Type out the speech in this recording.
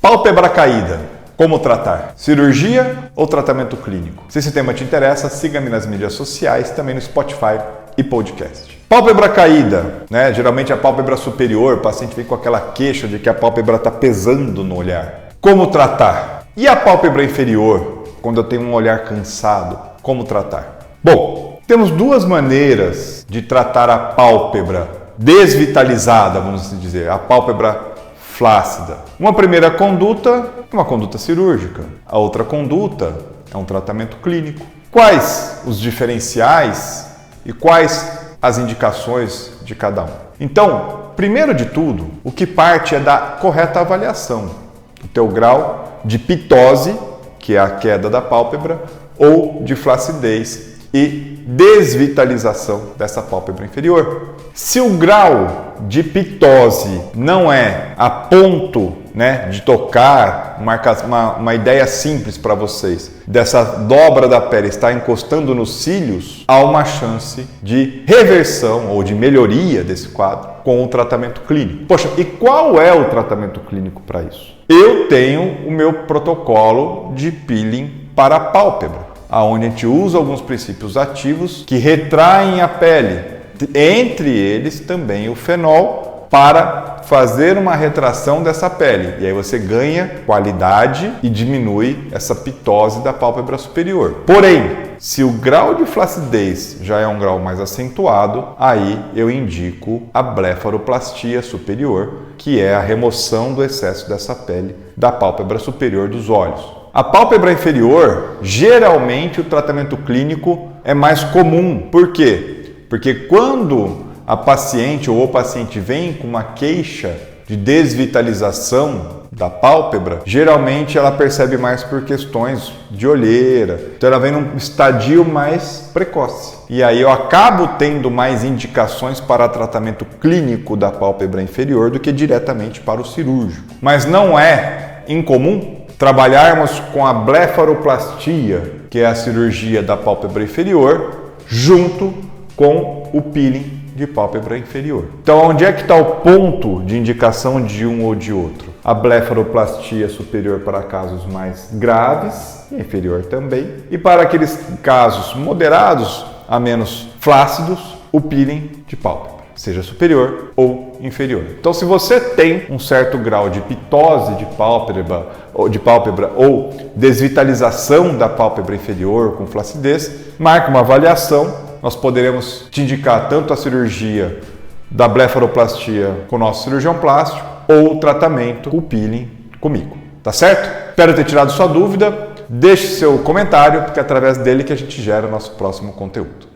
Pálpebra caída. Como tratar? Cirurgia ou tratamento clínico? Se esse tema te interessa, siga-me nas mídias sociais, também no Spotify e podcast. Pálpebra caída, né? Geralmente a pálpebra superior, o paciente vem com aquela queixa de que a pálpebra está pesando no olhar. Como tratar? E a pálpebra inferior, quando eu tenho um olhar cansado, como tratar? Bom, temos duas maneiras de tratar a pálpebra desvitalizada, vamos assim dizer, a pálpebra flácida. Uma primeira conduta é uma conduta cirúrgica, a outra conduta é um tratamento clínico. Quais os diferenciais e quais as indicações de cada um? Então, primeiro de tudo, o que parte é da correta avaliação do teu grau de pitose, que é a queda da pálpebra, ou de flacidez, e desvitalização dessa pálpebra inferior. Se o grau de pitose não é a ponto né, de tocar, uma, uma, ideia simples para vocês, dessa dobra da pele estar encostando nos cílios, há uma chance de reversão ou de melhoria desse quadro com o tratamento clínico. Poxa, e qual é o tratamento clínico para isso? Eu tenho o meu protocolo de peeling para a pálpebra aonde a gente usa alguns princípios ativos que retraem a pele, entre eles também o fenol para fazer uma retração dessa pele. E aí você ganha qualidade e diminui essa pitose da pálpebra superior. Porém, se o grau de flacidez já é um grau mais acentuado, aí eu indico a blefaroplastia superior, que é a remoção do excesso dessa pele da pálpebra superior dos olhos. A pálpebra inferior, geralmente o tratamento clínico é mais comum. Por quê? Porque quando a paciente ou o paciente vem com uma queixa de desvitalização da pálpebra, geralmente ela percebe mais por questões de olheira. Então ela vem num estadio mais precoce. E aí eu acabo tendo mais indicações para tratamento clínico da pálpebra inferior do que diretamente para o cirúrgico. Mas não é incomum trabalharmos com a blefaroplastia, que é a cirurgia da pálpebra inferior, junto com o peeling de pálpebra inferior. Então, onde é que está o ponto de indicação de um ou de outro? A blefaroplastia superior para casos mais graves, inferior também, e para aqueles casos moderados a menos flácidos, o peeling de pálpebra seja superior ou inferior. Então, se você tem um certo grau de pitose de pálpebra, ou de pálpebra ou desvitalização da pálpebra inferior com flacidez, marque uma avaliação. Nós poderemos te indicar tanto a cirurgia da blefaroplastia com o nosso cirurgião plástico ou o tratamento com peeling comigo. Tá certo? Espero ter tirado sua dúvida. Deixe seu comentário, porque é através dele que a gente gera nosso próximo conteúdo.